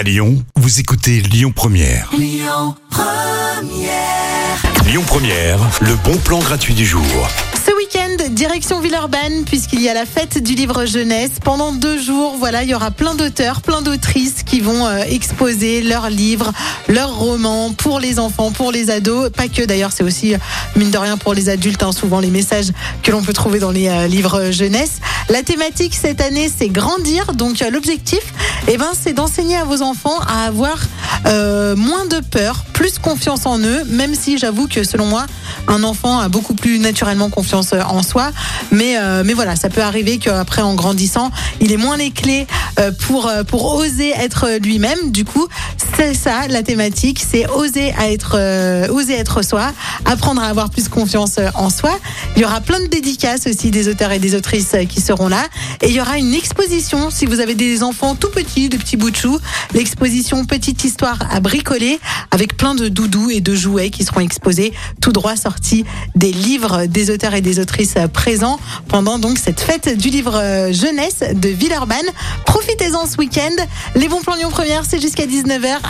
À Lyon, vous écoutez Lyon Première. Lyon Première. le bon plan gratuit du jour. Ce week-end, direction Villeurbanne, puisqu'il y a la fête du livre jeunesse. Pendant deux jours, voilà, il y aura plein d'auteurs, plein d'autrices qui vont euh, exposer leurs livres, leurs romans pour les enfants, pour les ados. Pas que d'ailleurs, c'est aussi, euh, mine de rien, pour les adultes, hein, souvent les messages que l'on peut trouver dans les euh, livres jeunesse. La thématique cette année, c'est grandir. Donc l'objectif, eh ben, c'est d'enseigner à vos enfants à avoir moins de peur, plus confiance en eux, même si j'avoue que selon moi, un enfant a beaucoup plus naturellement confiance en soi. Mais, euh, mais voilà, ça peut arriver qu'après, en grandissant, il ait moins les clés euh, pour, euh, pour oser être lui-même. Du coup, c'est ça la thématique, c'est oser être, oser être soi, apprendre à avoir plus confiance en soi. Il y aura plein de dédicaces aussi des auteurs et des autrices qui seront là. Et il y aura une exposition si vous avez des enfants tout petits, des petits bouts de chou. L'exposition Petite Histoire à bricoler avec plein de doudous et de jouets qui seront exposés tout droit sortis des livres des auteurs et des autrices présents pendant donc cette fête du livre euh, jeunesse de Villeurbanne. Profitez-en ce week-end. Les bons plans Lyon Première, c'est jusqu'à 19h